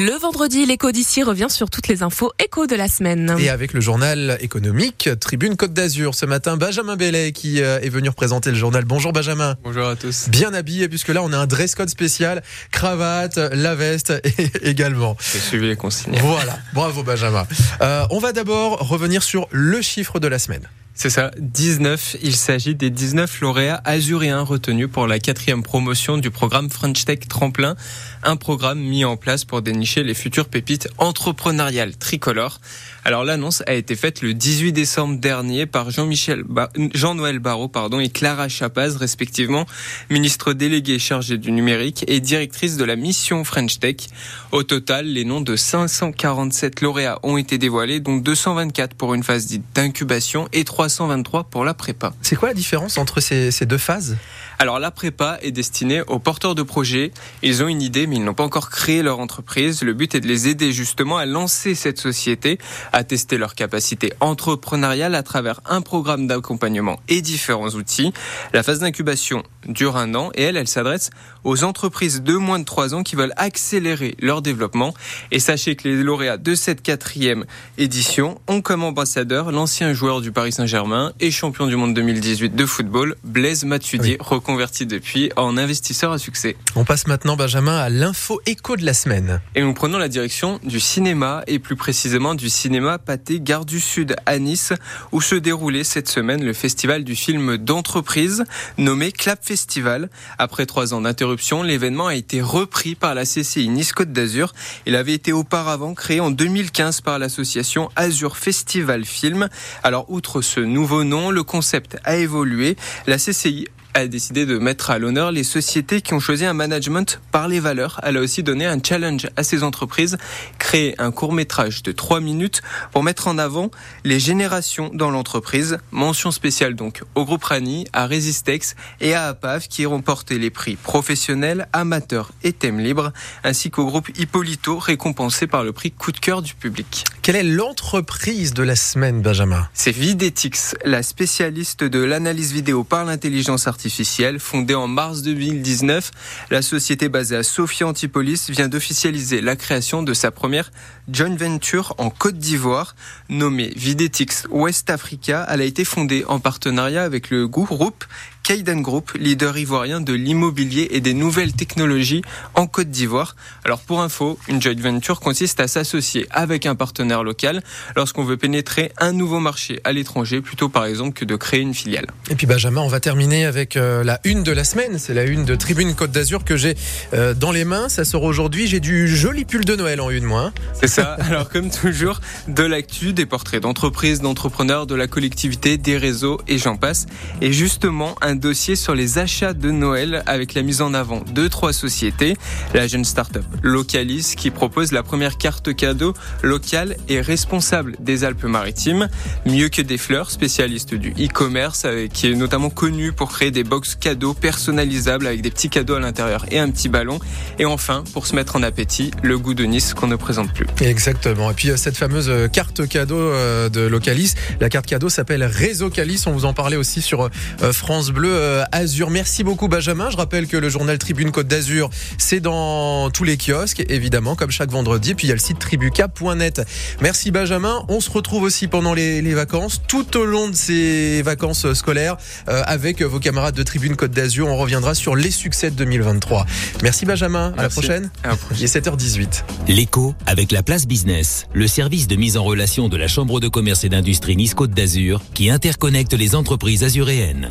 Le vendredi, l'écho d'ici revient sur toutes les infos écho de la semaine. Et avec le journal économique Tribune Côte d'Azur ce matin, Benjamin Bellet qui euh, est venu représenter le journal. Bonjour Benjamin. Bonjour à tous. Bien habillé puisque là on a un dress code spécial, cravate, la veste et également. J'ai suivi les consignes. Voilà, bravo Benjamin. Euh, on va d'abord revenir sur le chiffre de la semaine. C'est ça, 19. Il s'agit des 19 lauréats azuréens retenus pour la quatrième promotion du programme French Tech Tremplin, un programme mis en place pour dénicher les futures pépites entrepreneuriales tricolores. Alors l'annonce a été faite le 18 décembre dernier par Jean-Michel Jean-Noël Barrot pardon et Clara Chapaz respectivement, ministre déléguée chargée du numérique et directrice de la mission French Tech. Au total, les noms de 547 lauréats ont été dévoilés dont 224 pour une phase dite d'incubation et 323 pour la prépa. C'est quoi la différence entre ces, ces deux phases? Alors la prépa est destinée aux porteurs de projets. Ils ont une idée mais ils n'ont pas encore créé leur entreprise. Le but est de les aider justement à lancer cette société, à tester leur capacité entrepreneuriale à travers un programme d'accompagnement et différents outils. La phase d'incubation dure un an et elle, elle s'adresse aux entreprises de moins de 3 ans qui veulent accélérer leur développement. Et sachez que les lauréats de cette quatrième édition ont comme ambassadeur l'ancien joueur du Paris Saint-Germain et champion du monde 2018 de football, Blaise Matuidi, converti depuis en investisseur à succès. On passe maintenant, Benjamin, à l'info écho de la semaine. Et nous prenons la direction du cinéma et plus précisément du cinéma Pâté Gare du Sud à Nice où se déroulait cette semaine le festival du film d'entreprise nommé Clap Festival. Après trois ans d'interruption, l'événement a été repris par la CCI Nice Côte d'Azur. Il avait été auparavant créé en 2015 par l'association Azur Festival Film. Alors, outre ce nouveau nom, le concept a évolué. La CCI a décidé de mettre à l'honneur les sociétés qui ont choisi un management par les valeurs. Elle a aussi donné un challenge à ces entreprises, créer un court métrage de 3 minutes pour mettre en avant les générations dans l'entreprise. Mention spéciale donc au groupe Rani, à Resistex et à APAV qui ont porté les prix professionnels, amateurs et thèmes libres, ainsi qu'au groupe Hippolito récompensé par le prix coup de cœur du public. Quelle est l'entreprise de la semaine, Benjamin? C'est Videtix, la spécialiste de l'analyse vidéo par l'intelligence artificielle Fondée en mars 2019, la société basée à Sofia Antipolis vient d'officialiser la création de sa première joint venture en Côte d'Ivoire, nommée Videtix West Africa. Elle a été fondée en partenariat avec le groupe Kaiden Group, leader ivoirien de l'immobilier et des nouvelles technologies en Côte d'Ivoire. Alors pour info, une joint venture consiste à s'associer avec un partenaire local lorsqu'on veut pénétrer un nouveau marché à l'étranger, plutôt par exemple que de créer une filiale. Et puis Benjamin, on va terminer avec euh, la une de la semaine. C'est la une de Tribune Côte d'Azur que j'ai euh, dans les mains. Ça sort aujourd'hui. J'ai du joli pull de Noël en une, moi. Hein. C'est Alors comme toujours, de l'actu, des portraits d'entreprises, d'entrepreneurs, de la collectivité, des réseaux et j'en passe. Et justement, un dossier sur les achats de Noël avec la mise en avant de trois sociétés. La jeune start-up Localis qui propose la première carte cadeau locale et responsable des Alpes-Maritimes. Mieux que des fleurs, spécialiste du e-commerce qui est notamment connu pour créer des box cadeaux personnalisables avec des petits cadeaux à l'intérieur et un petit ballon. Et enfin, pour se mettre en appétit, le goût de Nice qu'on ne présente plus. Exactement. Et puis euh, cette fameuse euh, carte cadeau euh, de Localis, la carte cadeau s'appelle Réseau Calis. On vous en parlait aussi sur France Bleu. Azur. Merci beaucoup Benjamin. Je rappelle que le journal Tribune Côte d'Azur, c'est dans tous les kiosques, évidemment, comme chaque vendredi. Et puis il y a le site tribuca.net. Merci Benjamin. On se retrouve aussi pendant les, vacances, tout au long de ces vacances scolaires, euh, avec vos camarades de Tribune Côte d'Azur. On reviendra sur les succès de 2023. Merci Benjamin. À la prochaine. Il est 7h18. L'écho avec la business, le service de mise en relation de la Chambre de commerce et d'industrie Nice Côte d'Azur qui interconnecte les entreprises azuréennes.